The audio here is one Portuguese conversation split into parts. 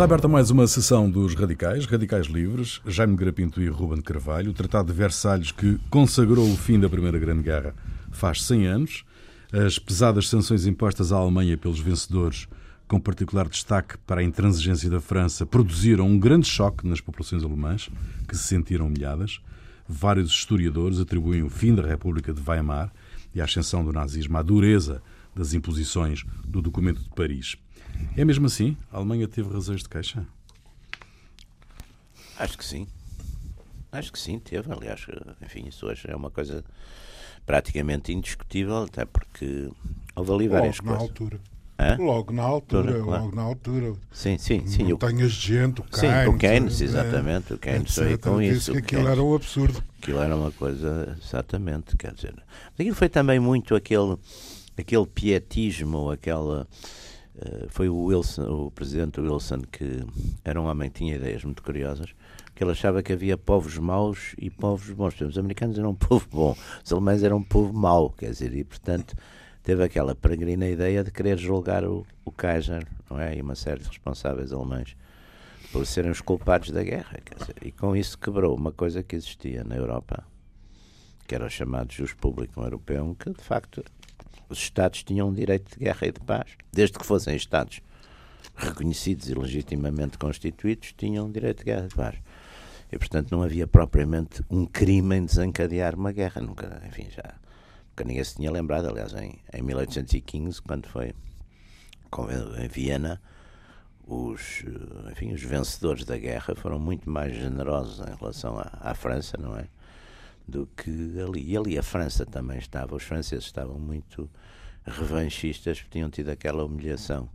Está aberta mais uma sessão dos Radicais, Radicais Livres, Jaime Grapinto e Ruben Carvalho. O Tratado de Versalhes, que consagrou o fim da Primeira Grande Guerra, faz 100 anos. As pesadas sanções impostas à Alemanha pelos vencedores, com particular destaque para a intransigência da França, produziram um grande choque nas populações alemãs, que se sentiram humilhadas. Vários historiadores atribuem o fim da República de Weimar e a ascensão do nazismo à dureza das imposições do Documento de Paris. É mesmo assim? A Alemanha teve razões de queixa? Acho que sim. Acho que sim, teve. Aliás, enfim, isso hoje é uma coisa praticamente indiscutível, até porque houve ali várias logo coisas. na altura. Hã? Logo na altura, Altura, claro. logo na altura. Sim, sim, sim. Montanhas de gente, o Sim, Keynes. o Keynes, eh, exatamente. O Keynes etc. foi com Disse isso. que o aquilo Keynes. era um absurdo. Aquilo era uma coisa, exatamente, quer dizer. Aquilo foi também muito aquele, aquele pietismo, aquela. Eh, foi o Wilson, o presidente Wilson, que era um homem que tinha ideias muito curiosas, que ele achava que havia povos maus e povos bons. Os americanos eram um povo bom, os alemães eram um povo mau, quer dizer, e portanto teve aquela peregrina ideia de querer julgar o, o Kaiser, não é? E uma série de responsáveis alemães por serem os culpados da guerra. Quer dizer, e com isso quebrou uma coisa que existia na Europa, que era o chamado jus público europeu, que de facto os Estados tinham um direito de guerra e de paz, desde que fossem Estados reconhecidos e legitimamente constituídos, tinham um direito de guerra e de paz. E portanto não havia propriamente um crime em desencadear uma guerra, nunca, enfim, já nunca ninguém se tinha lembrado, aliás, em, em 1815, quando foi em Viena, os, enfim, os vencedores da guerra foram muito mais generosos em relação à, à França, não é? Do que ali. E ali a França também estava, os franceses estavam muito revanchistas, porque tinham tido aquela humilhação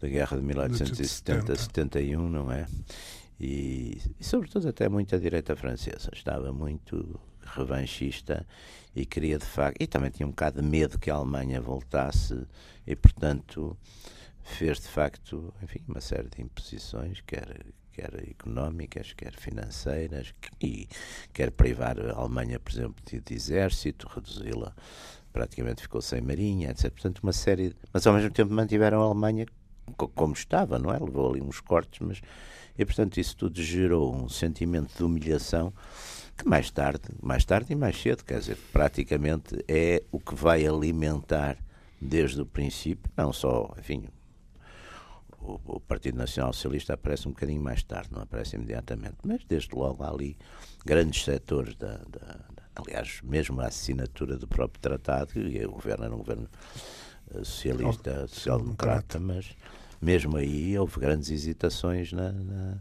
da guerra de 1870-71, não é? E, e, sobretudo, até muito a direita francesa estava muito revanchista e queria de facto. E também tinha um bocado de medo que a Alemanha voltasse, e portanto fez de facto enfim, uma série de imposições, quer, quer económicas, quer financeiras, e quer privar a Alemanha, por exemplo, de, exército, reduzi-la, praticamente ficou sem marinha, etc. Portanto, uma série. De, mas ao mesmo tempo mantiveram a Alemanha co- como estava, não é? Levou ali uns cortes, mas. E portanto, isso tudo gerou um sentimento de humilhação que mais tarde, mais tarde e mais cedo, quer dizer, praticamente é o que vai alimentar desde o princípio, não só, enfim, o, o Partido Nacional Socialista aparece um bocadinho mais tarde, não aparece imediatamente, mas desde logo há ali grandes setores da, da- da- aliás, mesmo a assinatura do próprio tratado, e o governo era um governo eh, socialista, social-democrata, mas mesmo aí houve grandes hesitações na, na-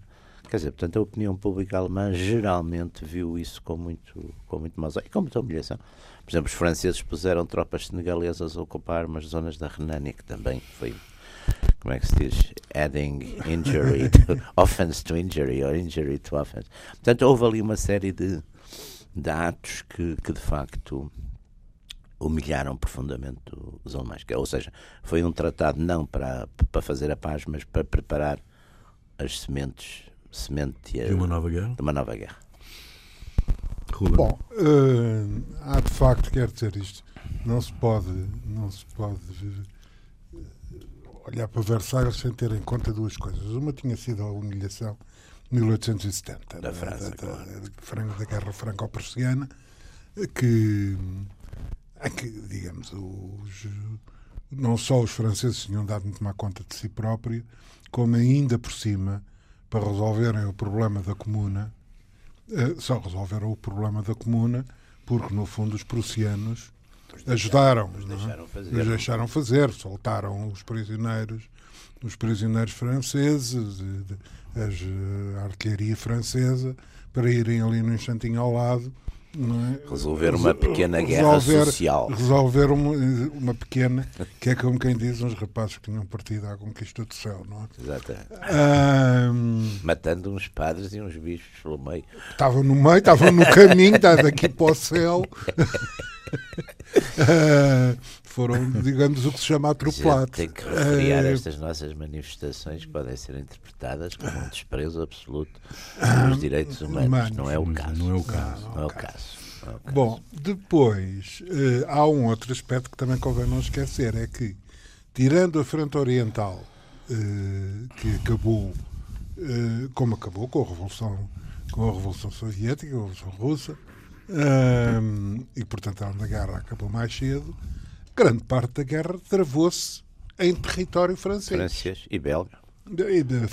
Quer dizer, portanto, a opinião pública alemã geralmente viu isso com muito, com muito maus olhos e com muita humilhação. Por exemplo, os franceses puseram tropas senegalesas a ocupar umas zonas da Renânia, que também foi, como é que se diz? Adding injury, to, offense to injury, or injury to offense. Portanto, houve ali uma série de, de atos que, que, de facto, humilharam profundamente os alemães. Ou seja, foi um tratado não para, para fazer a paz, mas para preparar as sementes, semente De uma nova guerra? de uma nova guerra. Ruben. Bom, eh, há de facto, quero dizer isto, não se pode, não se pode olhar para Versalhes sem ter em conta duas coisas. Uma tinha sido a humilhação de 1870, Da né, França, da, claro. da, fran- da Guerra Franco-Prussiana, que, em que, digamos, os, não só os franceses tinham dado de tomar conta de si próprio, como ainda por cima, para resolverem o problema da comuna, eh, só resolveram o problema da comuna porque, no fundo, os prussianos ajudaram. Os não é? deixaram fazer. Os deixaram fazer, soltaram os prisioneiros, os prisioneiros franceses, e as, eh, a artilharia francesa, para irem ali no instantinho ao lado. É? Resolver uma pequena guerra Resolver- social. Resolver uma, uma pequena, que é como quem diz, uns rapazes que tinham partido à conquista do céu, não é? Exatamente. Ahm, Matando uns padres e uns bispos pelo meio. Estavam no meio, estavam no caminho, está daqui para o céu. Ah, foram, digamos, o que se chama A gente atropelado. tem que refriar Ah, estas nossas manifestações que podem ser interpretadas como um desprezo absoluto Ah, dos direitos humanos. humanos. Não é o Mas caso. Não é o caso. Não é o caso. Não é o caso. Bom, depois eh, há um outro aspecto que também convém não esquecer: é que, tirando a frente oriental, eh, que acabou uh, como acabou com a Revolução, com a Revolução Soviética, a Revolução Russa, uh, e portanto a Guerra acabou mais cedo, grande parte da guerra travou-se em território francês. Francês e belga.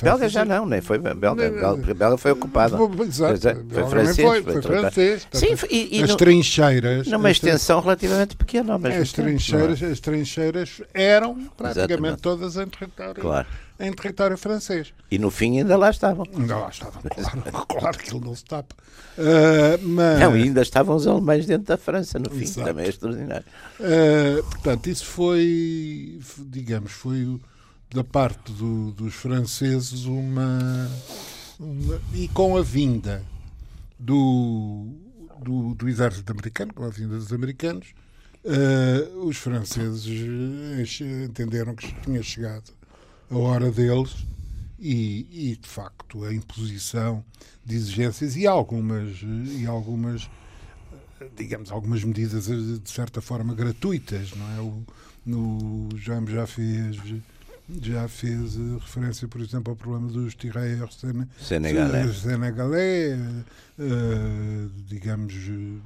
Belga já não, nem foi belga. Belga, belga foi ocupada. Exato. Foi francês. Foi, foi, francês. Sim, e, e as trincheiras. Numa extensão relativamente pequena. Mas as, trincheiras, as trincheiras eram praticamente Exatamente. todas em território, claro. em território francês. E no fim ainda lá estavam. Ainda lá estavam, claro. claro que ele não se tapa. Uh, mas... Não, ainda estavam os alemães dentro da França no fim. Exato. Também é extraordinário. Uh, portanto, isso foi, digamos, foi o da parte do, dos franceses uma, uma, e com a vinda do, do, do, exército americano, com a vinda dos americanos, uh, os franceses entenderam que tinha chegado a hora deles e, e, de facto a imposição de exigências e algumas e algumas digamos algumas medidas de certa forma gratuitas não é? O no já já fez já fez uh, referência, por exemplo, ao problema dos tirailleurs senegalais, senegalais uh, digamos,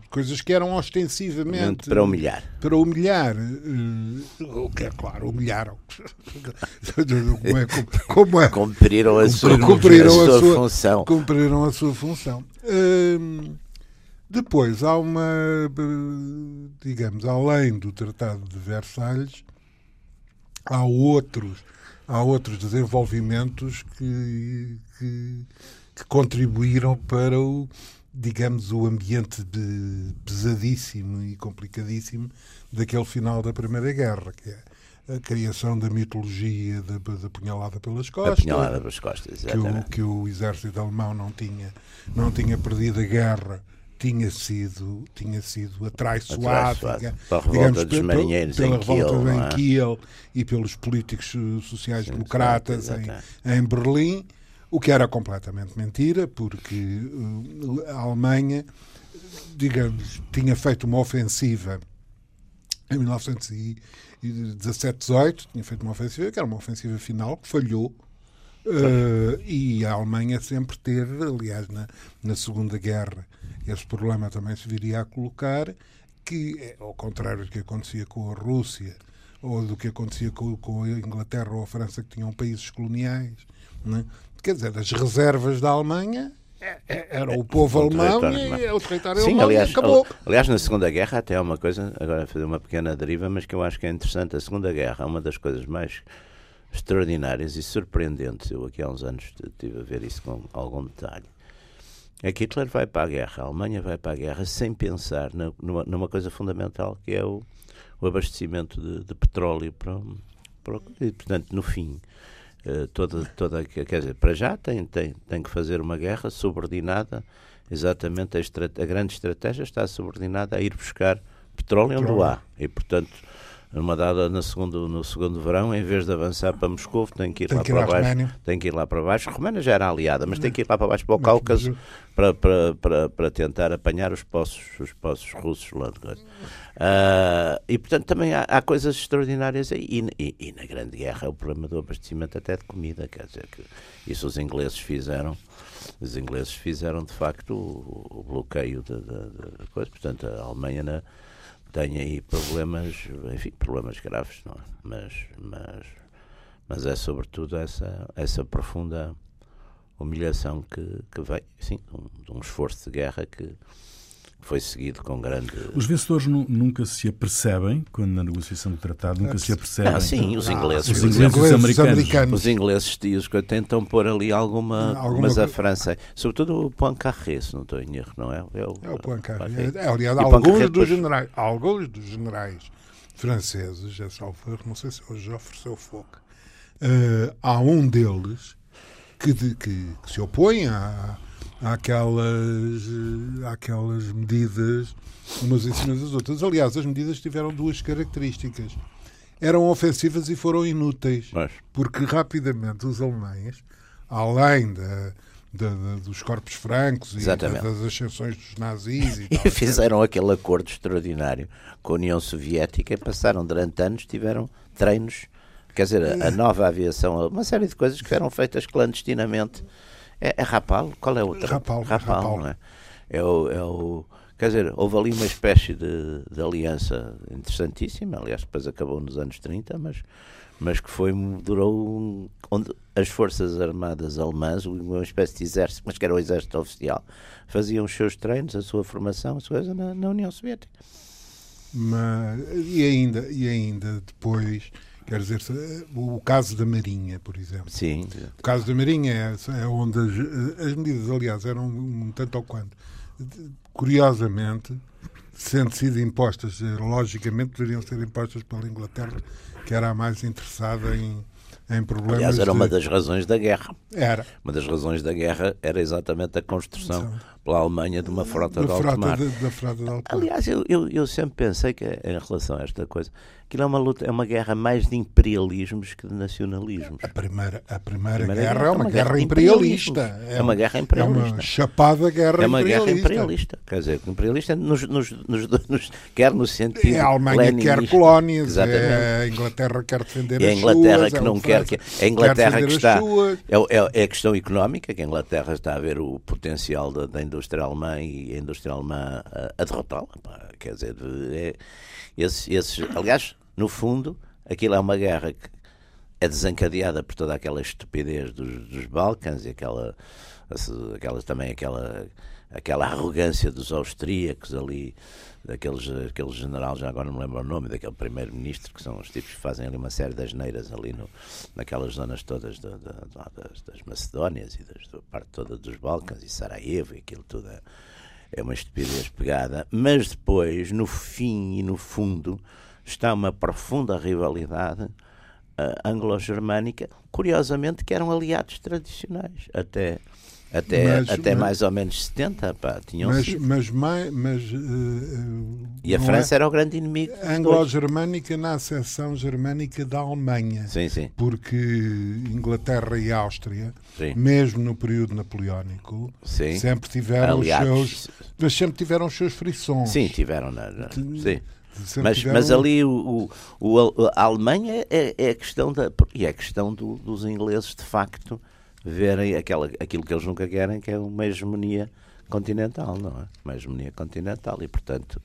coisas que eram ostensivamente para humilhar. Para humilhar, uh, o que é claro, humilharam. como é, como, como é, cumpriram a sua, cumpriram a, a sua, função. Cumpriram a sua função. Uh, depois há uma, digamos, além do Tratado de Versalhes, há outros há outros desenvolvimentos que, que, que contribuíram para o, digamos, o ambiente pesadíssimo e complicadíssimo daquele final da Primeira Guerra, que é a criação da mitologia da, da punhalada pelas costas. Punhalada pelas costas, que o, que o exército alemão não tinha, não tinha perdido a guerra tinha sido, tinha sido atraiçoado, pela revolta dos marinheiros pela em revolta Kiel, em Kiel e pelos políticos sociais-democratas em, em Berlim, o que era completamente mentira, porque uh, a Alemanha, digamos, tinha feito uma ofensiva em 1917-18, tinha feito uma ofensiva que era uma ofensiva final que falhou. Uh, e a Alemanha sempre teve, aliás, na, na Segunda Guerra, esse problema também se viria a colocar, que, é, ao contrário do que acontecia com a Rússia ou do que acontecia com, com a Inglaterra ou a França, que tinham países coloniais, né? quer dizer, as reservas da Alemanha é, é, era o povo o alemão e o território Sim, alemão aliás, acabou. Aliás, na Segunda Guerra até é uma coisa, agora fazer uma pequena deriva, mas que eu acho que é interessante. A Segunda Guerra é uma das coisas mais extraordinárias e surpreendentes. Eu aqui há uns anos estive a ver isso com algum detalhe é que Hitler vai para a guerra, a Alemanha vai para a guerra sem pensar na, numa, numa, coisa fundamental que é o, o abastecimento de, de petróleo para, para, e, portanto, no fim, uh, toda, toda, quer dizer, para já tem, tem, tem que fazer uma guerra subordinada, exatamente, a, a grande estratégia está subordinada a ir buscar petróleo onde o há, e portanto numa dada no segundo, no segundo verão, em vez de avançar para Moscou, tem que ir tem lá que ir para baixo. Roménia. Tem que ir lá para baixo. A Romênia já era aliada, mas tem que ir lá para baixo para o Cáucaso para, para, para, para tentar apanhar os poços, os poços russos lá de uh, E portanto também há, há coisas extraordinárias aí. E, e, e, na Grande Guerra é o problema do abastecimento até de comida, quer dizer que isso os ingleses fizeram. Os ingleses fizeram de facto o, o bloqueio da coisa. Portanto, a Alemanha na, tem aí problemas, enfim, problemas graves, não é? Mas, mas, mas é sobretudo essa, essa profunda humilhação que, que vem, sim, de um, um esforço de guerra que, foi seguido com grande. Os vencedores nunca se apercebem, quando na negociação do tratado, nunca se apercebem. Ah, sim, os ingleses. os ingleses, os, os americanos. americanos. Os ingleses e tentam pôr ali alguma. alguma mas a França. Sobretudo o Poincaré, se não estou em erro, não é? É o, é o Poincaré. É, aliás, alguns dos, depois... generais, alguns dos generais franceses, é salvo não sei se hoje ofereceu fogo, uh, há um deles que, de, que, que se opõe a àquelas, àquelas medidas umas em cima das outras. Aliás, as medidas tiveram duas características. Eram ofensivas e foram inúteis. Mas... Porque rapidamente os alemães, além da, da, da, dos corpos francos e das ascensões dos nazis. E, e fizeram aquele acordo extraordinário com a União Soviética e passaram durante anos, tiveram treinos, quer dizer, a, a nova aviação, uma série de coisas que foram feitas clandestinamente É, é Rapal? Qual é outra? Rapal, Rapal, Rapal. não é? É o, é o- Quer dizer, houve ali uma espécie de, de aliança interessantíssima, aliás, depois acabou nos anos 30, mas, mas que foi, durou, onde as forças armadas alemãs, uma espécie de exército, mas que era o exército oficial, faziam os seus treinos, a sua formação, as coisas na, na União Soviética. Mas, e, ainda, e ainda depois, quer dizer, o caso da Marinha, por exemplo. Sim, O caso da Marinha é, é onde as, as medidas, aliás, eram um tanto ou quanto. Curiosamente, sendo sido impostas, eh, logicamente deveriam ser impostas pela Inglaterra, que era a mais interessada em, em problemas. aliás, era uma de- das razões da guerra. Era. Uma das razões da guerra era exatamente a construção. Pela Alemanha de uma frota Da de alto mar. de, da frota de alto mar. Aliás, eu, eu, eu sempre pensei que, em relação a esta coisa, aquilo é uma luta, é uma guerra mais de imperialismos que de nacionalismos. A primeira, a primeira, Primeira guerra guerra é uma, guerra de imperialista. imperialismos. É uma guerra É imperialista. uma chapada guerra É uma guerra imperialista. imperialista. Quer dizer, imperialista nos, nos, nos, nos- quer no sentido. É a Alemanha que quer colónias, Exatamente. é a Inglaterra que quer defender E a as Inglaterra suas, que é não a quer que. A Inglaterra que está. É, é, é a questão económica, que a Inglaterra está a ver o potencial da, da indústria alemã e a indústria alemã a, a derrotá-la. Quer dizer, é, esses, esses- aliás, no fundo, aquilo é uma guerra que é desencadeada por toda aquela estupidez dos, dos Balcãs e aquela, aquela também aquela, aquela arrogância dos austríacos ali, daqueles aquele general, já agora não me lembro o nome, daquele primeiro-ministro, que são os tipos que fazem ali uma série de asneiras ali no, naquelas zonas todas da- da- da- das, das Macedónias e das, da parte toda dos Balcãs e Sarajevo e aquilo tudo é, é uma estupidez pegada, mas depois, no fim e no fundo, está uma profunda rivalidade ah, anglo-germânica, curiosamente que eram aliados tradicionais, até, até, Mas- até mas- mais ou menos 70, pá, tinham Mas, sido. mas, mai- mas, eh, eh, E a França é era o grande inimigo. anglo-germânica na acessão germânica da Alemanha. Sim, sim. Porque Inglaterra e Áustria, Sim. mesmo no período napoleónico, Sim. sempre tiveram Aliados. os seus, mas sempre tiveram os seus frições. Sim, tiveram. Na, na- sim. Mas, tiveram- mas ali o, o, o- a Alemanha é, é a questão da e é a questão do- dos ingleses de facto verem aquela, aquilo que eles nunca querem que é uma hegemonia continental, não é? Uma hegemonia continental e portanto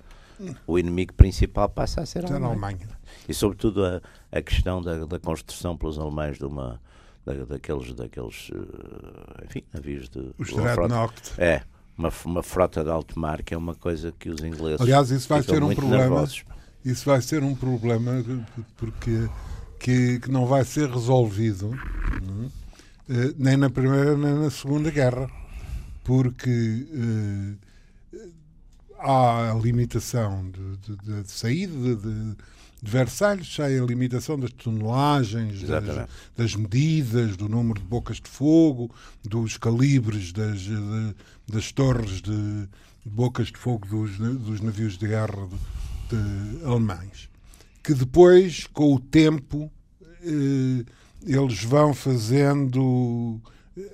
o inimigo principal passa a ser a Era a Alemanha. Alemanha. E sobretudo a, a questão da, da construção pelos alemães de uma da- daqueles daqueles eh, enfim navios de Os Dreadnought. é uma, uma frota de alto mar que é uma coisa que os ingleses Aliás, isso vai ser um problema. nervosos. Isso vai ser um problema porque que, que não vai ser resolvido nem na primeira nem na segunda guerra, porque eh, há a limitação de, de- de- de saída de, de- de Versalhes, há a limitação das tonelagens, das, das medidas, do número de bocas de fogo, dos calibres das, de- das torres de bocas de fogo dos, dos navios de guerra de, de alemães. Que depois, com o tempo, eh, eles vão fazendo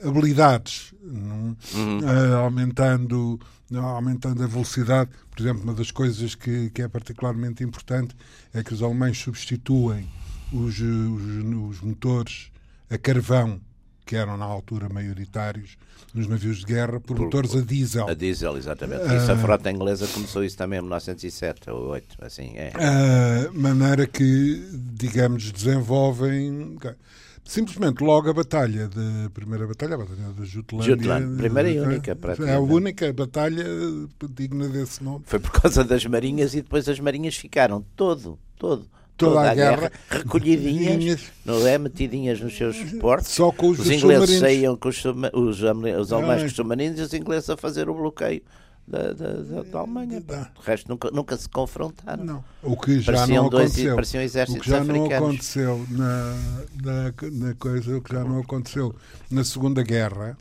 habilidades, não? Eh, aumentando, aumentando a velocidade. Por exemplo, uma das coisas que, que é particularmente importante é que os alemães substituem os, os, os motores a carvão, que eram na altura maioritários nos navios de guerra, por, Por- motores a diesel. A diesel, exatamente. Isso, a Ah. frota inglesa começou isso também em 1907 ou 8, assim, é. a maneira que, digamos, desenvolvem. Simplesmente logo a batalha, da primeira batalha, a batalha da Jutlândia. Jutland, primeira e única, É a única batalha digna desse nome. Foi por causa das marinhas e depois as marinhas ficaram todo, todo, Toda toda, a a guerra, guerra, recolhidinhas, não é? Metidinhas nos seus portos. Só com os, Os ingleses saíam com os, os, os alemães Ah. com os submarinos e os ingleses a fazer o bloqueio da, da, da- da Alemanha. pá. O resto nunca, nunca se confrontaram. Não. O que já Pareciam não dois- aconteceu. pareciam o exércitos que já não africanos. aconteceu na, na, na coisa, o que já não aconteceu na Segunda Guerra.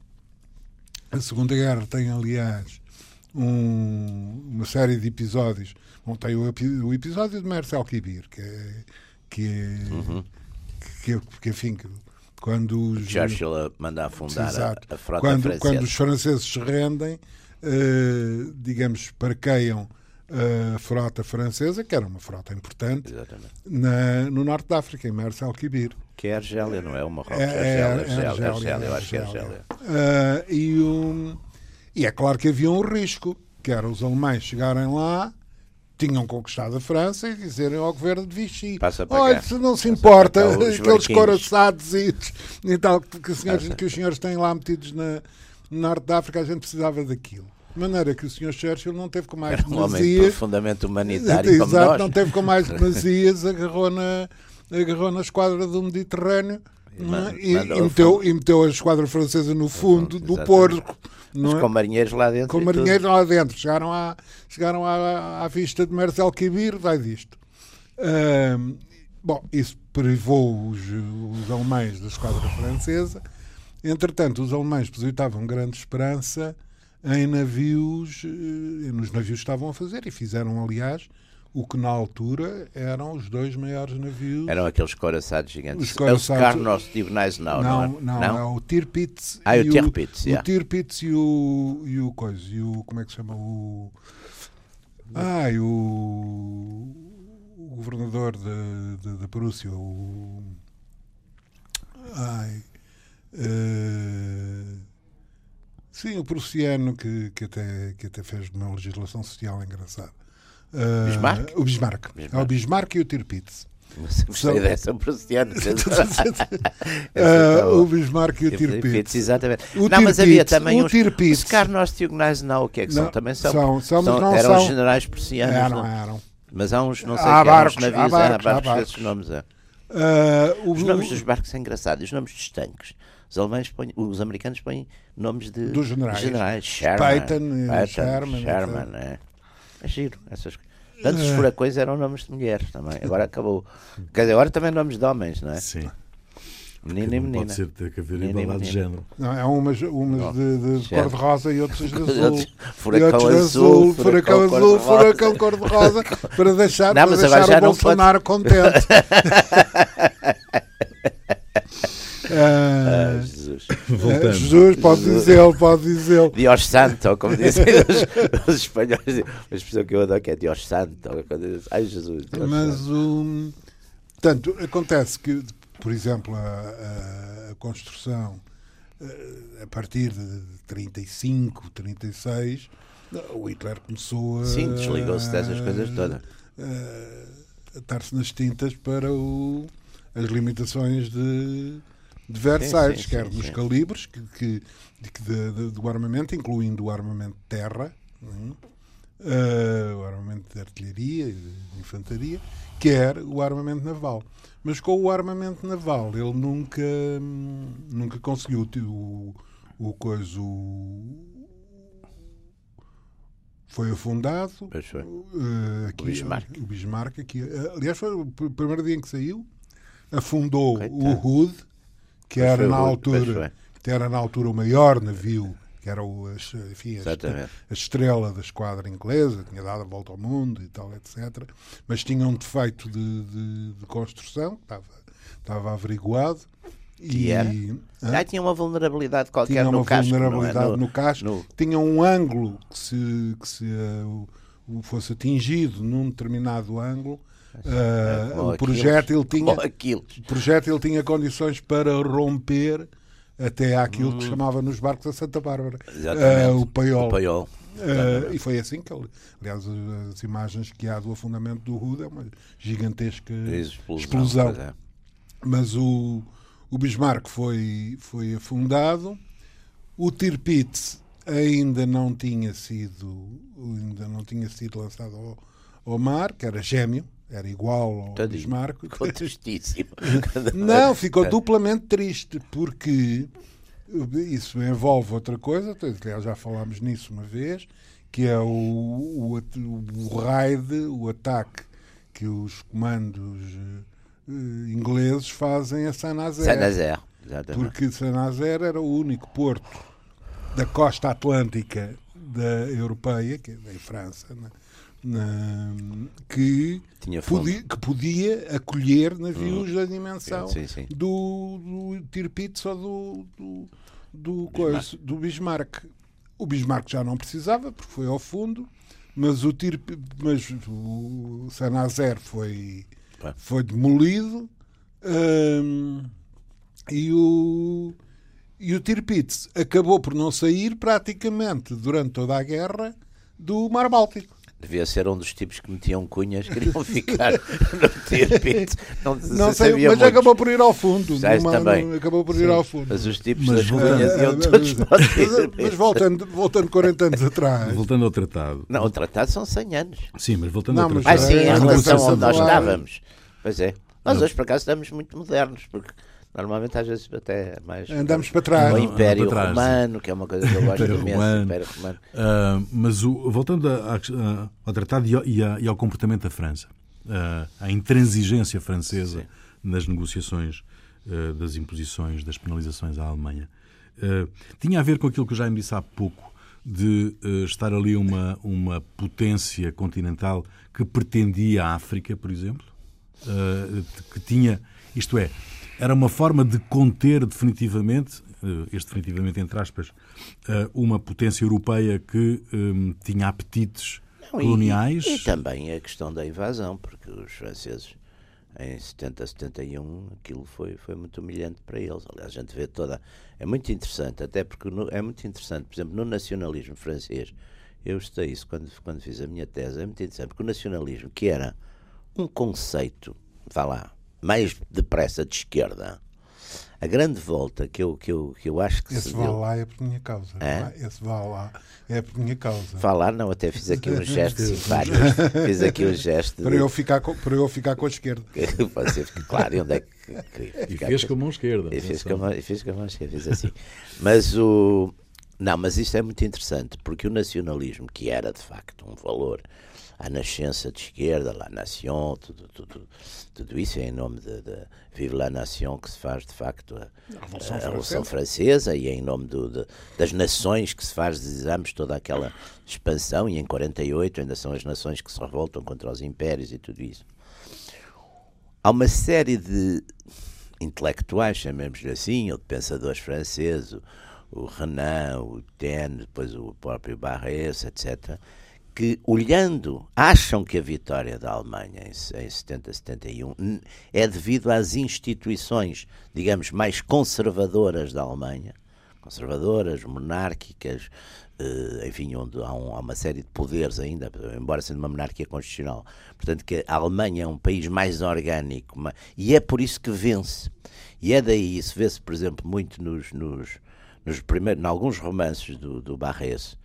A Segunda Guerra tem, aliás, um- uma série de episódios. Bom, tem o, o episódio de Marcel Kibir, que é. Que, é, Uhum. que, que, enfim, que quando os. Churchill a mandar afundar a, Exato. a frota quando, francesa. quando os franceses se rendem, eh, digamos, parqueiam a frota francesa, que era uma frota importante, na, no norte da África, em Mers el-Kibir. Que é Argélia, não é o Marrocos? É, É, é, Argélia, é Argélia, Argélia, eu acho que é Argélia. Ah, e, um, e é claro que havia um risco, que era os alemães chegarem lá, tinham conquistado a França e dizerem ao governo de Vichy, olha, se não se Passa importa, aqueles barquinhos." coraçados e, e tal, que, os senhores, que os senhores têm lá metidos na, no norte da África, a gente precisava daquilo. De maneira que o senhor Churchill não teve com mais Era um homem profundamente humanitário como Exato, nós. não teve com mais demasias, agarrou na, agarrou na esquadra do Mediterrâneo E e, meteu, e meteu a esquadra francesa no fundo do exatamente. porco. Mas é? com marinheiros lá dentro. Com marinheiros lá dentro. Chegaram à, chegaram à, à vista de Marcel Kibir, vai disto. Bom, isso privou os, os alemães da esquadra francesa. Entretanto, os alemães depositavam grande esperança em navios, eh, nos navios que estavam a fazer, e fizeram, aliás, o que na altura eram os dois maiores navios. Eram aqueles coraçados gigantes. Os coraçados- É o Carnos Divinais, não, não, não, não, é? é o Tirpitz. Ah, e o Tirpitz, o, yeah. o Tirpitz e o, e o coisa, e o, como é que se chama? O, ai, o, o governador da da- Prússia, o, ai, eh, sim, o prussiano que, que, até, que até fez uma legislação social engraçada. Eh, Bismarck? O Bismarck. É o Bismarck e o Tirpitz. Gostei São- dessa prussiana. Eh, o Bismarck e o Tirpitz. Exatamente. O não, mas Tirpitz, havia também o uns. Tirpitz. Os Carnos Diagonais, não, o que é que são? Não, Também são. são, são, mas não eram são- generais prussianos. Eram, não? eram. Mas há uns, não sei Há que, há barcos, há navios, barcos, há há barcos, barcos. esses nomes. É. Eh, o- Os nomes dos barcos são engraçados, os nomes dos tanques. Os alemães põem, os americanos põem nomes de Dos generais. Sherman, Patton, eh, Patton, Sherman, Sherman, é. É giro, essas coisas. Antes os furacões eram nomes de mulheres também. Agora acabou. Quer dizer, agora também nomes de homens, não é? Sim. Menino e Não menina. Pode ser ter que haver Menino e igualdade de género. Não, é umas, umas de, de cor-de-rosa e outras de azul. Outros- E Furacão outros de azul, furacão furacão azul, furacão cor-de-rosa, para deixar, Não, para deixar o Bolsonaro contente. Ah, Ah, Jesus. Voltando. Jesus, pode dizê-lo, pode dizê-lo. Dios Santo, como dizem os, os espanhóis. Uma expressão que eu adoro que é Dios Santo. dizem, Ai Jesus, Dios Mas Santo. o. Portanto, acontece que, por exemplo, a, a- a construção eh, a partir de 35, 36, o Hitler começou a. Sim, desligou-se dessas coisas todas. a estar-se nas tintas para o- as limitações de, de Versailles, sim, quer sim, nos sim. calibres que, que, de- que de- de- do armamento, incluindo o armamento de terra? Eh, o armamento de artilharia e de infantaria, quer o armamento naval. Mas com o armamento naval ele nunca, nunca conseguiu o, o coisa. o- foi afundado. Foi. eh, aqui, O Bismarck. o Bismarck aqui. eh, aliás, foi o pr- primeiro dia em que saiu. Afundou Coitado. o Hood, que Pois era na altura que era na altura o maior navio, que era o, enfim, a, a estrela da esquadra inglesa, tinha dado a volta ao mundo e tal, etc. Mas tinha um defeito de, de- de construção, estava, estava averiguado. Que e era? Ah, tinha uma vulnerabilidade qualquer tinha no uma casco. vulnerabilidade não é? no, casco, no- tinha um ângulo que se, que se o fosse atingido num determinado ângulo, eh, como o Aquiles. projétil tinha, o projétil tinha condições para romper até àquilo que chamava nos barcos a Santa Bárbara, Hum. Eh, o paiol. O paiol. Eh, e foi assim que ele, aliás, as, as imagens que há do afundamento do Ruda é uma gigantesca Explosão. explosão. é. Mas o, o Bismarck foi, foi afundado. O Tirpitz ainda não tinha sido ainda não tinha sido lançado ao, ao mar, que era gêmeo, era igual ao Tadinho. Bismarck. Ficou tristíssimo. Não, ficou duplamente triste, porque isso envolve outra coisa, aliás, já falámos nisso uma vez, que é o, o, o raid, o ataque que os comandos eh, ingleses fazem a Saint-Nazaire. Saint-Nazaire. Exatamente. Porque Saint-Nazaire era o único porto da costa atlântica da europeia, que é em França, né? Que, podia, que podia acolher navios da dimensão Sim, sim. do, do Tirpitz ou do, do, do, coisa, do Bismarck. O Bismarck já não precisava, porque foi ao fundo. mas o Tir, mas o Saint-Nazaire foi, foi demolido hum, e o e o Tirpitz acabou por não sair praticamente durante toda a guerra do Mar Báltico. Devia ser um dos tipos que metiam cunhas, queriam ficar no Tirpitz. Não, não sei, mas muitos. acabou por ir ao fundo. Numa, também. Acabou por Sim, ir ao fundo. Mas os tipos mas das voltando, cunhas iam todos mas, mas, mas voltando, voltando 40 anos atrás. Voltando ao tratado. Não, o tratado são 100 anos. Sim, mas voltando não, ao tratado. Ah, sim, em relação onde nós estávamos. Pois é. Nós hoje, por acaso, estamos muito modernos, porque Normalmente, às vezes, até mais. Andamos para trás. O Império trás, Romano, que é uma coisa que eu gosto imenso. Romano. Império Romano. Uh, mas o, voltando a, a, ao tratado e ao, e ao, comportamento da França, uh, a intransigência francesa Sim. nas negociações uh, das imposições, das penalizações à Alemanha, tinha a ver com aquilo que eu já me disse há pouco, de estar ali uma, uma potência continental que pretendia a África, por exemplo, que tinha, isto é, era uma forma de conter definitivamente, eh, este definitivamente entre aspas, eh, uma potência europeia que um, eh, tinha apetites Não, coloniais. E, e, também a questão da invasão, porque os franceses em 70, 71, aquilo foi, foi muito humilhante para eles. Aliás, a gente vê toda. É muito interessante, até porque no, é muito interessante, por exemplo, no nacionalismo francês, eu estudei isso quando, quando fiz a minha tese, é muito interessante, porque o nacionalismo, que era um conceito, vá lá, mais depressa de esquerda. A grande volta que eu, que eu, que eu acho que Esse se vá deu... lá é por minha causa. É? Esse vá lá é por minha causa. Falar não, até fiz aqui um gesto simpático. Fiz aqui um gesto. Para, eu ficar com, para eu ficar com a esquerda. Você fica claro, onde é que. e fez com a mão esquerda. E fiz com a mão, fiz com a mão esquerda, fiz assim. Mas o. Não, mas isto é muito interessante, porque o nacionalismo, que era de facto um valor a nascença de esquerda, La Nation, tudo, tudo, tudo isso é em nome de, de Vive la Nation que se faz de facto a, a Revolução, a Revolução Francesa e é em nome do, de, das nações que se faz, dizemos, toda aquela expansão e em 48 ainda são as nações que se revoltam contra os impérios e tudo isso. Há uma série de intelectuais, chamemos-lhe assim, ou de pensadores franceses, o, o Renan, o Taine, depois o próprio Barres, etc., que, olhando, acham que a vitória da Alemanha em, em 70, 71 é devido às instituições, digamos, mais conservadoras da Alemanha, conservadoras, monárquicas, eh, enfim, onde há, um, há, uma série de poderes ainda, embora sendo uma monarquia constitucional. Portanto, que a Alemanha é um país mais orgânico uma, e é por isso que vence. E é daí, isso vê-se, por exemplo, muito nos, nos, nos primeiros, em alguns romances do, do Barres,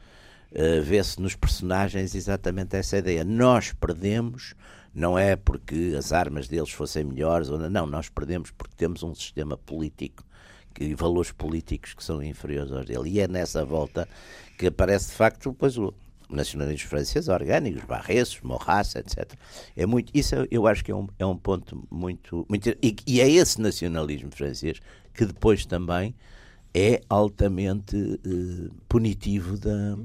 uh, vê-se nos personagens exatamente essa ideia. Nós perdemos, não é porque as armas deles fossem melhores, ou não, nós perdemos porque temos um sistema político e valores políticos que são inferiores aos dele. E é nessa volta que aparece de facto depois o nacionalismo francês orgânicos, Barretos, Morras, etc. É muito, isso eu acho que é um, é um ponto muito. muito e, e é esse nacionalismo francês que depois também é altamente uh, punitivo da,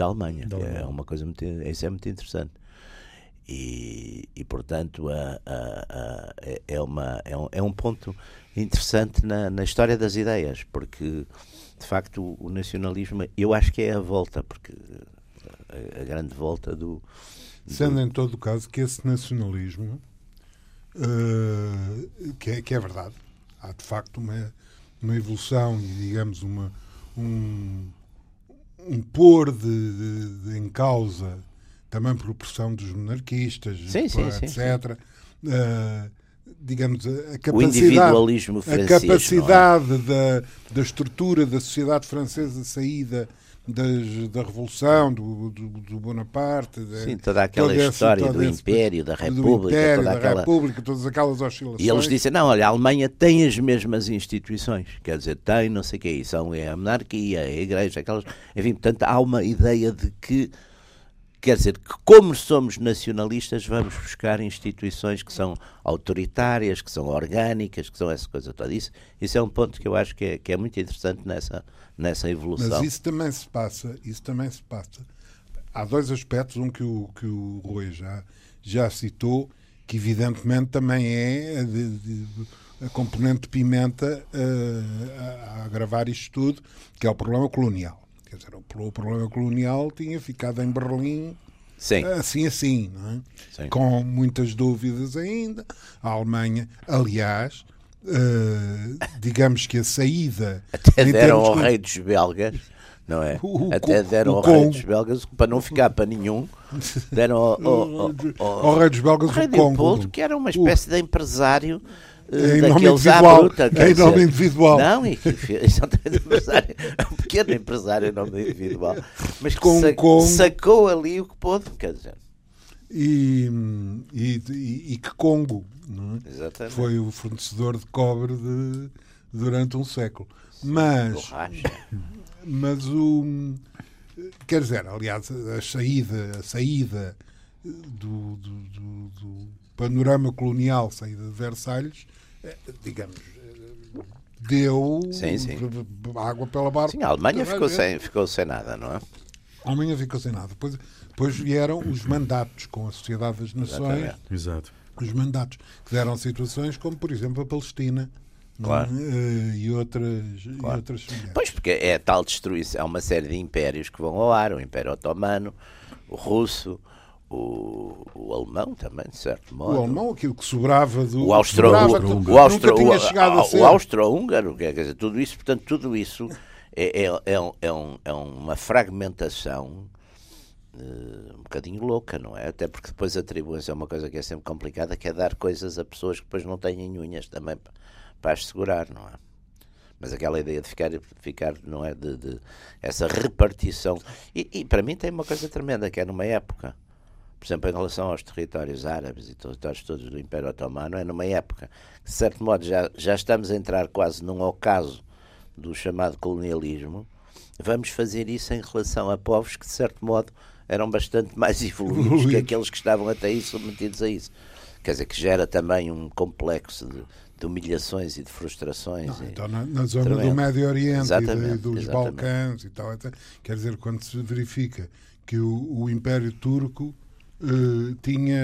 da Alemanha. Da Alemanha. É uma coisa muito, isso é muito interessante. E, e portanto a, a, a, é, é uma, é, um, é um ponto interessante na, na história das ideias, porque de facto o, o nacionalismo, eu acho que é a volta, porque a, a grande volta do, do. Sendo em todo o caso que esse nacionalismo, uh, que, é, que é verdade, há de facto uma, uma evolução e, digamos, uma, um, um pôr de, de, de, em causa também por pressão dos monarquistas, sim, sim, etc. Sim, uh, digamos, a capacidade, o individualismo francês, a capacidade é? da, da estrutura da sociedade francesa saída das, da Revolução, do, do, do Bonaparte. Sim, toda aquela toda história do esse, Império, da República. Do Império, da aquela... República, todas aquelas oscilações. E eles dizem, não, olha, a Alemanha tem as mesmas instituições, quer dizer, tem não sei o que é isso, é a monarquia, é a igreja, aquelas... Enfim, portanto, há uma ideia de que Quer dizer que, como somos nacionalistas, vamos buscar instituições que são autoritárias, que são orgânicas, que são essa coisa toda. Isso, isso é um ponto que eu acho que é, que é muito interessante nessa, nessa evolução. Mas isso também se passa, isso também se passa. Há dois aspectos, um que o, que o Rui já, já citou, que evidentemente também é de, de, a componente de pimenta uh, a, a agravar isto tudo, que é o problema colonial. Quer dizer, o problema colonial tinha ficado em Berlim Sim. assim assim, é? Com muitas dúvidas ainda. A Alemanha, aliás, eh, digamos que a saída. Até deram ao rei dos belgas, não é? O- o Até deram o ao rei dos belgas, para não ficar para nenhum, deram ao, ao, ao, ao- ao rei dos belgas ao rei o Congo. Leopoldo, que era uma espécie de empresário Em nome individual. bruta. Em nome dizer. individual. Não, e que empresário, é um pequeno empresário em nome individual, mas que Com- com- sacou ali o que pôde, quer dizer. E, e, e- e que Congo é? Foi o fornecedor de cobre de- durante um século. Mas, Borracha. mas o. Quer dizer, aliás, a saída, a saída do, do, do- do panorama colonial, saída de Versalhes, digamos, deu Sim, sim. água pela barca. Sim, a Alemanha ficou sem, ficou sem nada, não é? A Alemanha ficou sem nada. Depois, depois vieram os mandatos com a Sociedade das Nações. Exato. os mandatos que deram situações como, por exemplo, a Palestina Claro. não é? Eh, e outras, e Claro. outras semelhantes. Pois, porque é tal destruição, há uma série de impérios que vão ao ar, o Império Otomano, o Russo, o, o Alemão também, de certo modo. O alemão, aquilo que sobrava do. O austro, sobrava, o, o austro, tinha o- chegado a o ser. austro-húngaro, quer dizer, tudo isso, portanto, tudo isso é, é, é, um- é, um- é uma fragmentação eh, um bocadinho louca, não é? Até porque depois atribuem-se a uma coisa que é sempre complicada, que é dar coisas a pessoas que depois não têm unhas também pa- para as segurar, não é? Mas aquela ideia de ficar, ficar não é? De, de essa repartição. E, e para mim tem uma coisa tremenda, que é numa época, por exemplo, em relação aos territórios árabes e territórios todos do Império Otomano, é numa época que, de certo modo, já, já estamos a entrar quase num ocaso do chamado colonialismo. Vamos fazer isso em relação a povos que, de certo modo, eram bastante mais evoluídos que aqueles que estavam até aí submetidos a isso. Quer dizer, que gera também um complexo de, de humilhações e de frustrações. e- Então, na, na zona Tremendo. do Médio Oriente e Exatamente, dos exatamente. Balcãs e tal, quer dizer, quando se verifica que o, o Império Turco eh, tinha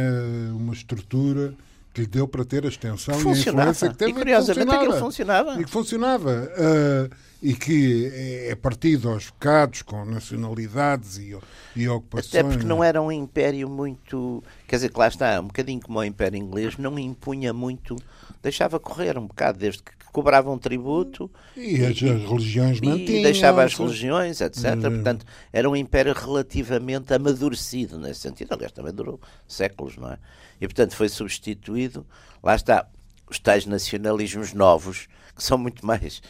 uma estrutura que lhe deu para ter a extensão e a funcionava. influência que teve E curiosamente funcionava. aquilo funcionava. E que funcionava. eh, e que é, é partido aos bocados com nacionalidades e, e ocupações. Até porque não era um império muito. Quer dizer, que lá está, um bocadinho como o Império Inglês, não impunha muito. Deixava correr um bocado, desde que cobravam tributo E as, as religiões e mantinham. deixava as religiões, etc. Uhum. Portanto, era um império relativamente amadurecido nesse sentido. Aliás, também durou séculos, não é? E, portanto, foi substituído. Lá está, os tais nacionalismos novos, que são muito mais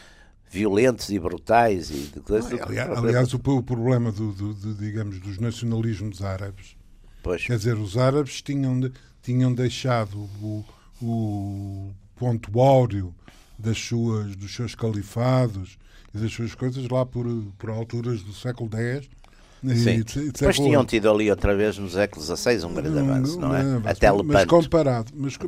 violentos e brutais e de coisas. Aliás, aliás, o, problema do, do- do, digamos, dos nacionalismos árabes Pois, Quer dizer, os árabes tinham, tinham deixado o, o ponto áureo das suas, dos seus califados e das suas coisas lá por, por alturas do século X. Sim. de- Depois tinham tido ali outra vez no século XVI um grande avanço, não é? Um avanço. Até mas Lepanto. comparado, mas, Até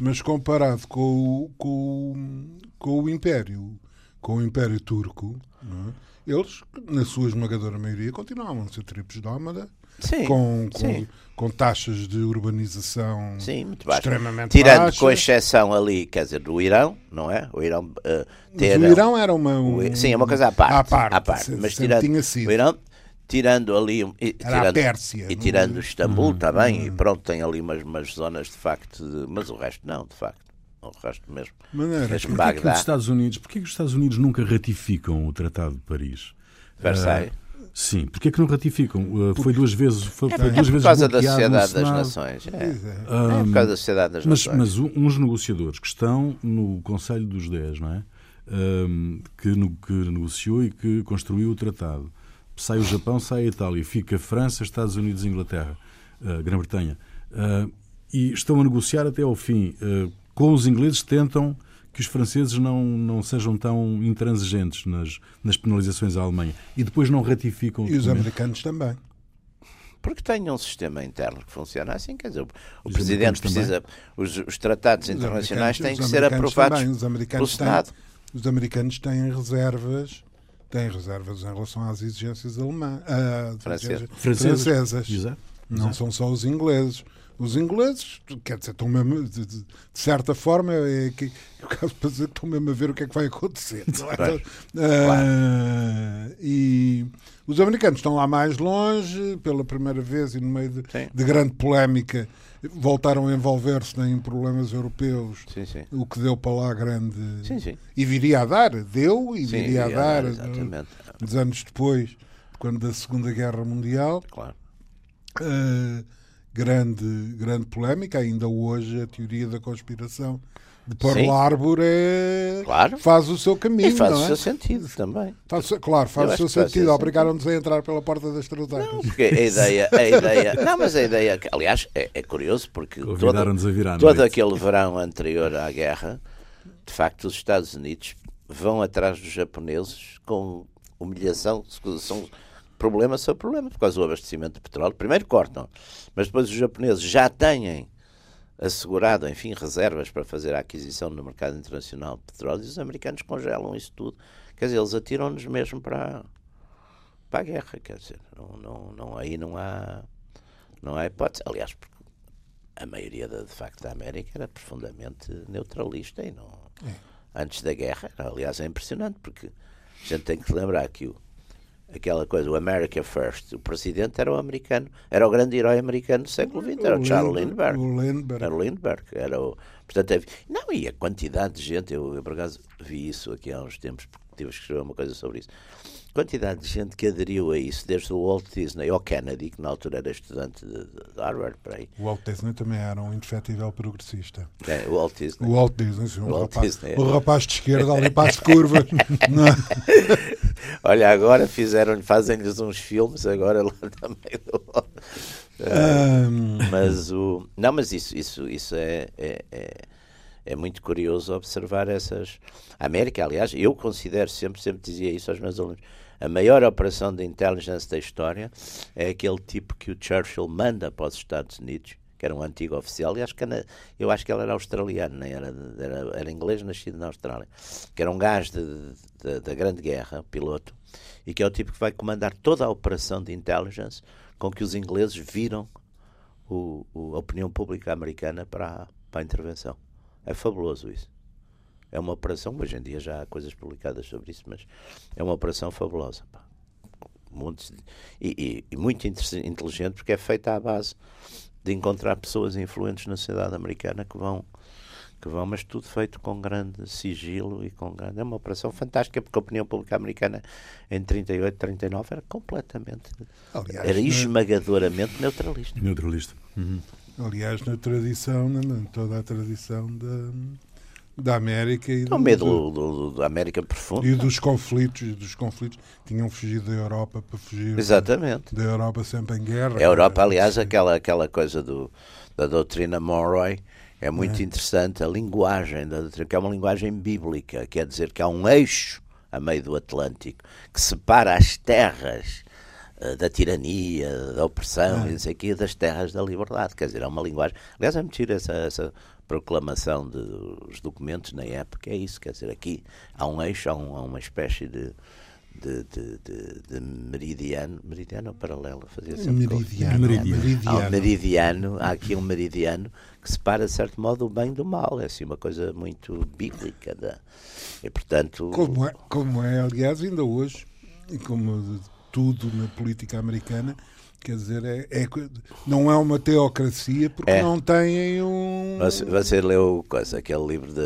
mas comparado com o, com, com o Império, com o Império Turco, não é? eles, na sua esmagadora maioria, continuavam a ser tribos nómada, Sim, com, com, sim. com taxas de urbanização Sim, muito baixo. extremamente Tirando baixas. com exceção ali, quer dizer, do Irão, não é? O Irão Mas ter. o Irão era uma. Um, Sim, é uma coisa à parte. À parte, à parte. Mas tirando tinha sido. o Irão, tirando ali. E, Era a tirando, Pérsia, E não tirando é? Istambul também, e pronto, tem ali umas, umas zonas de facto. de- mas o resto não, de facto. O resto mesmo. Maneira. Mesmo Porquê que Bagdá, os Estados Unidos, porquê que os Estados Unidos nunca ratificam o Tratado de Paris? Versailles. Ah, sim, porquê que não ratificam? Ah, foi duas vezes, foi, foi É duas por vezes causa da bloqueado no Sociedade das. Nações. É. Pois é. É por causa da Sociedade das Mas, Nações. mas um- uns negociadores que estão no Conselho dos Dez, não é? Ahm, que, no- que negociou e que construiu o tratado. Sai o Japão, sai a Itália, fica a França, Estados Unidos e Inglaterra, ah, Grã-Bretanha. Ah, e estão a negociar até ao fim. Ah, com os ingleses tentam que os franceses não, não sejam tão intransigentes nas, nas penalizações à Alemanha. E depois não ratificam E os americanos também. Porque tem um sistema interno que funciona assim, quer dizer, o, Os Presidente precisa. Os, os tratados Os internacionais têm que ser aprovados também. Os pelo americanos, têm, Senado. os americanos têm reservas. Têm reservas em relação às exigências alemãs, ah, Francesas. francesas. Exato. Não Exato. são só os ingleses. Os ingleses, quer dizer, estão mesmo, de, de- de certa forma, é caso para dizer que estão mesmo a ver o que é que vai acontecer. não é? Claro. Ah, E Os americanos estão lá mais longe, pela primeira vez e no meio de, de grande polémica, voltaram a envolver-se em problemas europeus, sim, sim. o que deu para lá grande. Sim, e viria a dar, deu e viria, a dar, dar uns anos depois, quando da Segunda Guerra Mundial. Claro. Uh, grande, grande polémica, ainda hoje a teoria da conspiração de Pearl Harbor é... claro. faz o seu caminho. E faz não o é? seu sentido também. Faz, claro, faz Eu o seu sentido. Obrigaram-nos a entrar pela porta das traseiras. Não, porque a ideia, a ideia. Não, mas a ideia. Aliás, é, é curioso porque todo, a virar todo aquele verão anterior à guerra, de facto, os Estados Unidos vão atrás dos japoneses com humilhação, são problema sobre problema, por causa do abastecimento de petróleo. Primeiro cortam, mas depois os japoneses já têm assegurado, enfim, reservas para fazer a aquisição no mercado internacional de petróleo e os americanos congelam isso tudo. Quer dizer, eles atiram-nos mesmo para, para a guerra, quer dizer, não, não, não, aí não há, não há hipótese. Aliás, porque a maioria, de, de facto, da América era profundamente neutralista e não... É. Antes da guerra, aliás, é impressionante, porque a gente tem que lembrar que o, aquela coisa, o America First. O presidente era o americano, era o grande herói americano do século XX, era o, o Charles Lindbergh. O Lindbergh. Era o Lindbergh. Era o, portanto, havia, não, e a quantidade de gente, eu, eu por acaso vi isso aqui há uns tempos, porque tive que escrever uma coisa sobre isso quantidade de gente que aderiu a isso, desde o Walt Disney ao Kennedy, que na altura era estudante de, de Harvard, por aí. O Walt Disney também era um indefetível progressista. É, o Walt Disney. O Walt Disney, sim, o, Walt rapaz, Disney. o rapaz de esquerda ali para as curvas. Olha, agora fizeram, fazem-lhes uns filmes, agora lá também. Um... Mas o. Não, mas isso, isso, isso é, é, é é muito curioso observar essas. A América, aliás, eu considero sempre, sempre dizia isso aos meus alunos, a maior operação de intelligence da história é aquele tipo que o Churchill manda para os Estados Unidos, que era um antigo oficial, e acho que era, eu acho que ele era australiano, nem era, era, era inglês, nascido na Austrália, que era um gajo da Grande Guerra, piloto, e que é o tipo que vai comandar toda a operação de intelligence com que os ingleses viram o, o, a opinião pública americana para, para a intervenção. É fabuloso isso. É uma operação, hoje em dia já há coisas publicadas sobre isso, mas é uma operação fabulosa. Pá. E, e, e, muito inteligente porque é feita à base de encontrar pessoas influentes na sociedade americana que vão que vão, mas tudo feito com grande sigilo e com grande. É uma operação fantástica, porque a opinião pública americana em 38, 39 era completamente. Aliás, era esmagadoramente neutralista. Neutralista. Uhum. Aliás, na tradição, na, toda a tradição da, da América e do, medo do, do, da América profunda. E dos conflitos dos conflitos. Tinham fugido da Europa para fugir exatamente. da, da Europa sempre em guerra. A Europa aliás aquela aquela coisa do da doutrina Monroe é muito é. interessante. A linguagem da doutrina que é uma linguagem bíblica quer dizer que há um eixo a meio do Atlântico que separa as terras da tirania, da opressão, não sei quê, das terras da liberdade. Quer dizer, é uma linguagem. Aliás, é mentira essa, essa proclamação dos documentos na época, é isso. Quer dizer, aqui há um eixo, há, um, há uma espécie de. De, de, de, de, meridiano, meridiano ou paralelo, fazia sempre meridiano, meridiano. meridiano. Há um meridiano, há aqui um meridiano que separa, de certo modo, o bem do mal. É assim uma coisa muito bíblica. Da, e, portanto... Como é, como é, aliás, ainda hoje, e como tudo na política americana. Quer dizer, é, é não é uma teocracia porque é. não têm um. Você, você leu coisa, aquele livro de.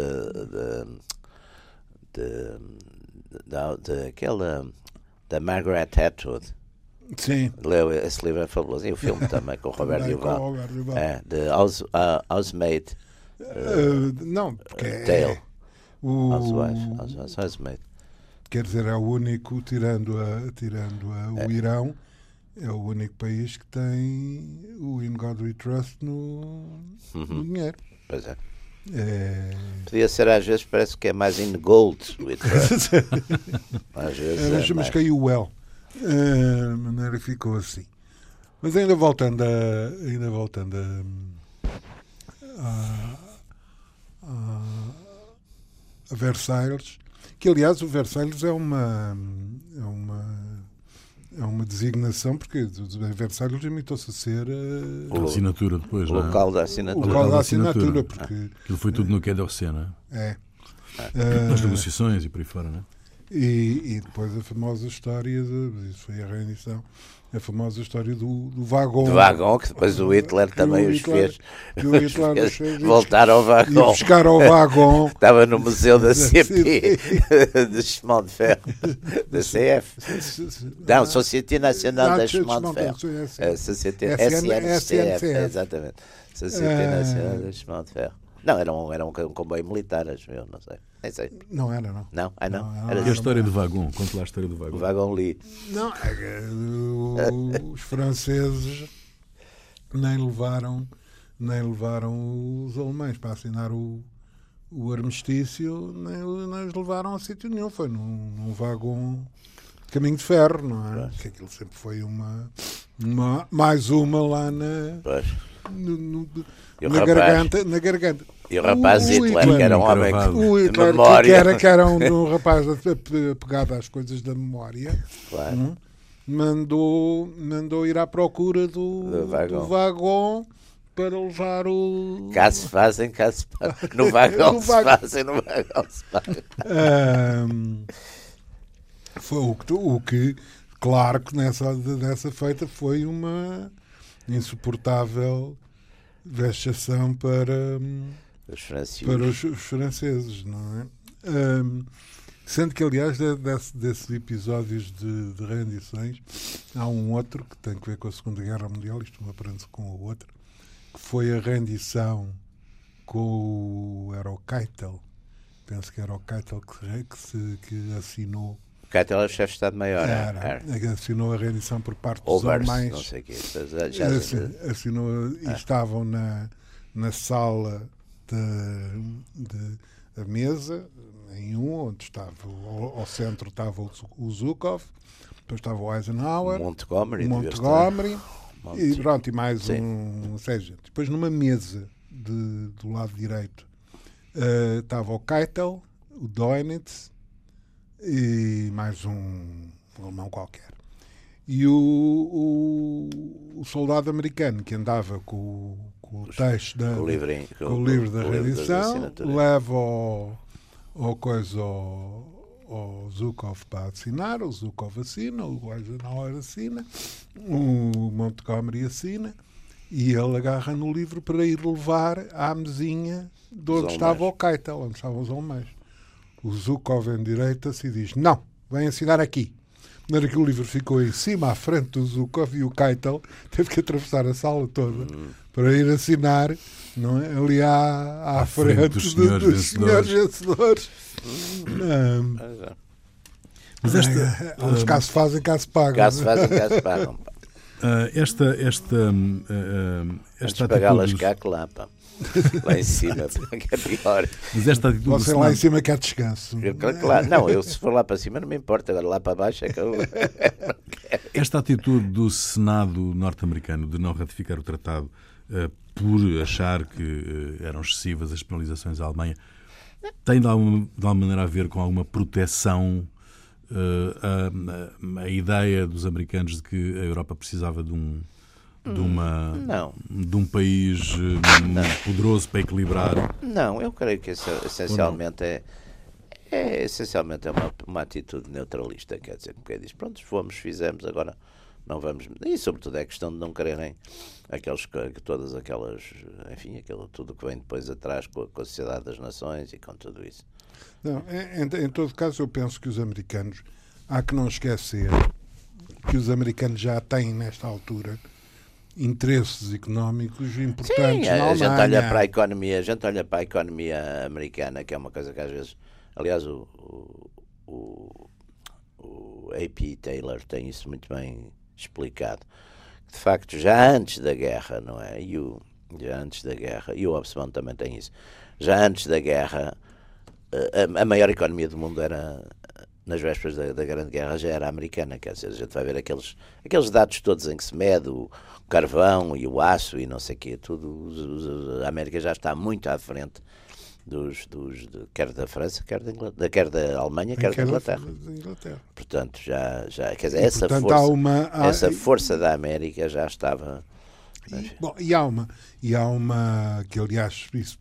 aquela. da Margaret Atwood. Sim. Leu esse livro é fabuloso. E o filme também com o Roberto Duval. É, de House, uh, Housemaid. Uh, uh, não, porque. Tale. É, o... Housewife, Housemaid quer dizer, é o único, tirando, a, tirando a, o é. Irão, é o único país que tem o In God We Trust no, uhum. no dinheiro. Pois é. É... Podia ser às vezes, parece que é mais in gold. às vezes é, mas, é mas caiu o well. É, a maneira ficou assim. Mas ainda voltando a, ainda voltando a, a, a Versailles, que aliás o Versalhes é uma é uma é uma designação porque Versalhes limitou-se a ser uh, a assinatura depois, o local da assinatura. O local da assinatura, porque aquilo foi tudo no d'Orsay, não é? É. Uh, As negociações e por aí fora, não é? E, e depois a famosa história, de, isso foi a rendição, a famosa história do, do vagão. Do vagão, que depois o Hitler também o os Hitler- fez, que o Hitler os os fez fez voltar ao E vagão. buscar ao vagão. Estava no museu da CP, de chemin de fer, da CF. Não, Société Nacional Ah, da de Chemin de Chemin de Fer. Fer, É, Société SN, SNCF, SNCF. exatamente. Société Ah. Nacional da Chemin de Fer. Não, era um, era um, comboio militar, acho eu, não sei. Nem sei. Não era, não. Não? Ah, não? Não, Era E a história do vagão? Conte lá a história do o vagão. vagão Lee. Não, é uh, os franceses nem levaram, nem levaram os alemães para assinar o, o armistício, nem, nem os levaram a sítio nenhum. Foi num, num vagão de caminho de ferro, não é? Que aquilo sempre foi uma, uma mais uma lá na, Pois. no- no- na garganta. Na garganta. E o rapaz O- o Hitler, que era um homem Encravado. O Hitler, que- memória. que era, que era um, um rapaz apegado às coisas da memória, Claro. Hum? mandou, mandou ir à procura do, Do vagão. do vagão para levar o. Cá se fazem, cá se pagam. No vagão No se vagão. fazem, no vagão se pagam. Ahm, foi o que, o que, claro que nessa, nessa feita foi uma insuportável vexação para. Os franceses. para os, os franceses, não é? Ahm, sendo que, aliás, de- desse- desses episódios de, de rendições, há um outro que tem que ver com a Segunda Guerra Mundial, isto uma aprende com o outro, que foi a rendição com o. Era o Keitel, penso que era o Keitel que, que, se, que assinou. O Keitel é o chefe de Estado-Maior. Era, Era. que assinou a rendição por parte dos Overs, alemães. não sei o quê. Assinou e estavam na, na sala de, mesa, em um, onde estava ao, ao centro estava o, o Zukov, depois estava o Eisenhower, Montgomery. Montgomery Monte- e pronto, e mais Sim. um, sei gente. Depois numa mesa de- do lado direito eh, estava o Keitel, o Doinitz e mais um alemão qualquer. E o, o, o soldado americano que andava com, o- com o texto da, o livrinho. com o livro da o assinaturas. leva ao, ao coisa ao, ao Zukov para assinar, o Zukov assina, o Eisenhower assina, o Montgomery assina, e ele agarra no livro para ir levar à mesinha de onde estava o. Keitel, onde estavam os alemães. O Zukov endireita-se e diz, não, vem assinar aqui. Na hora que o livro ficou em cima, à frente do Zukov e o Keitel teve que atravessar a sala toda Hum. para ir assinar não é? ali à, à, À frente, frente dos do- senhores dos senhores vencedores. Pois é. Mas esta, uns cá se fazem, cá se pagam. Cá se fazem, cá se pagam. ah, esta, esta, hum, ah, ah, Antes esta atitude, cá que lá, pá. Lá em cima, pá, que é pior. mas esta atitude Você lá em cima quer descanso. Eu, claro, não, eu se for lá para cima não me importa, agora lá para baixo é que eu. esta atitude do Senado norte-americano de não ratificar o tratado ah, por achar que ah, eram excessivas as penalizações à Alemanha tem de alguma, de alguma maneira a ver com alguma proteção ah, a, a ideia dos americanos de que a Europa precisava de um de uma Não. de um país ah, poderoso para equilibrar Não, eu creio que isso, essencialmente é, é essencialmente é uma, uma atitude neutralista, quer dizer, porque diz, pronto, fomos, fizemos, agora não vamos. E sobretudo é questão de não quererem aqueles, que- todas aquelas, enfim, aquilo, tudo que vem depois atrás com a, com a Sociedade das Nações e com tudo isso. Não, em- em todo caso, eu penso que os americanos, há que não esquecer que os americanos já têm, nesta altura, interesses económicos importantes Sim, na a, a gente Alemanha. olha para a economia, a gente olha para a economia americana, que é uma coisa que às vezes, aliás, o, o, o, AP Taylor tem isso muito bem explicado. De facto, já antes da guerra, não é? E o, já antes da guerra, e o Hobsbawm também tem isso. Já antes da guerra, eh, a, a maior economia do mundo era nas vésperas da, da Grande Guerra já era americana, quer dizer, a gente vai ver aqueles, aqueles dados todos em que se mede o carvão e o aço e não sei o quê, tudo, a América já está muito à frente dos, dos de- quer da França, quer da, Inglaterra, quer da Alemanha, quer da Inglaterra. da Inglaterra. Portanto, já, já quer dizer, E, essa portanto, força, há uma, há- essa força da América já estava E, bom, e há uma, e há uma que aliás isso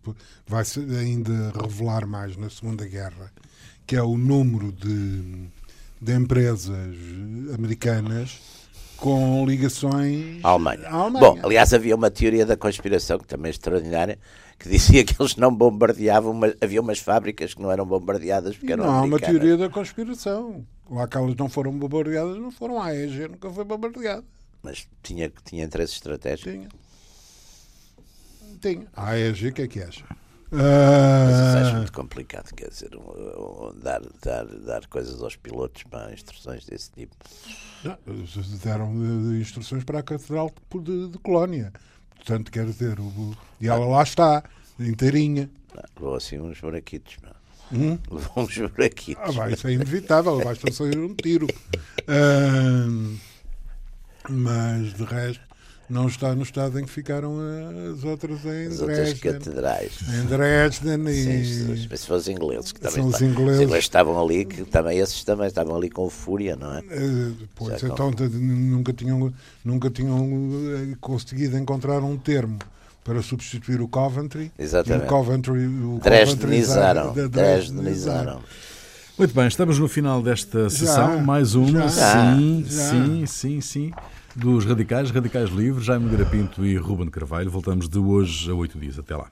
vai se ainda revelar mais na Segunda Guerra, que é o número de, de empresas americanas com ligações à Alemanha. à Alemanha. Bom, aliás, havia uma teoria da conspiração que também é extraordinária, que dizia que eles não bombardeavam, mas havia umas fábricas que não eram bombardeadas porque eram não há uma teoria da conspiração. Lá que elas não foram bombardeadas, não foram. A AEG nunca foi bombardeada. Mas tinha, tinha interesse estratégico. Tinha. Tinha. A AEG, o que é que acha? Mas isso acho Ah, muito complicado, quer dizer, um- um- dar, dar, dar coisas aos pilotos para instruções desse tipo. não, deram eh, instruções para a Catedral de, de- de Colónia. Portanto, quer dizer, o- e ela lá está, inteirinha. Não, levou assim uns buraquitos, não. Hum? Levou uns buraquitos. Ah, vai, isso é inevitável, basta sair um tiro. Ah, mas, de resto, não está no estado em que ficaram as outras em As outras Dresden. catedrais. Em Dresden Sim, e... se fossem os ingleses que também São os ingleses. estavam ali, que também esses também estavam ali com fúria, não é? Eh, Pois, Já então t- nunca tinham, nunca tinham eh, conseguido encontrar um termo para substituir o Coventry. Exatamente. E o Coventry, o Dresdenizaram. Dresdenizaram. Muito bem, estamos no final desta sessão. Mais uma. já, sim, já. sim, sim, sim dos radicais, radicais livres, Jaime Garapinto e Ruben Carvalho. Voltamos de hoje a oito dias. Até lá.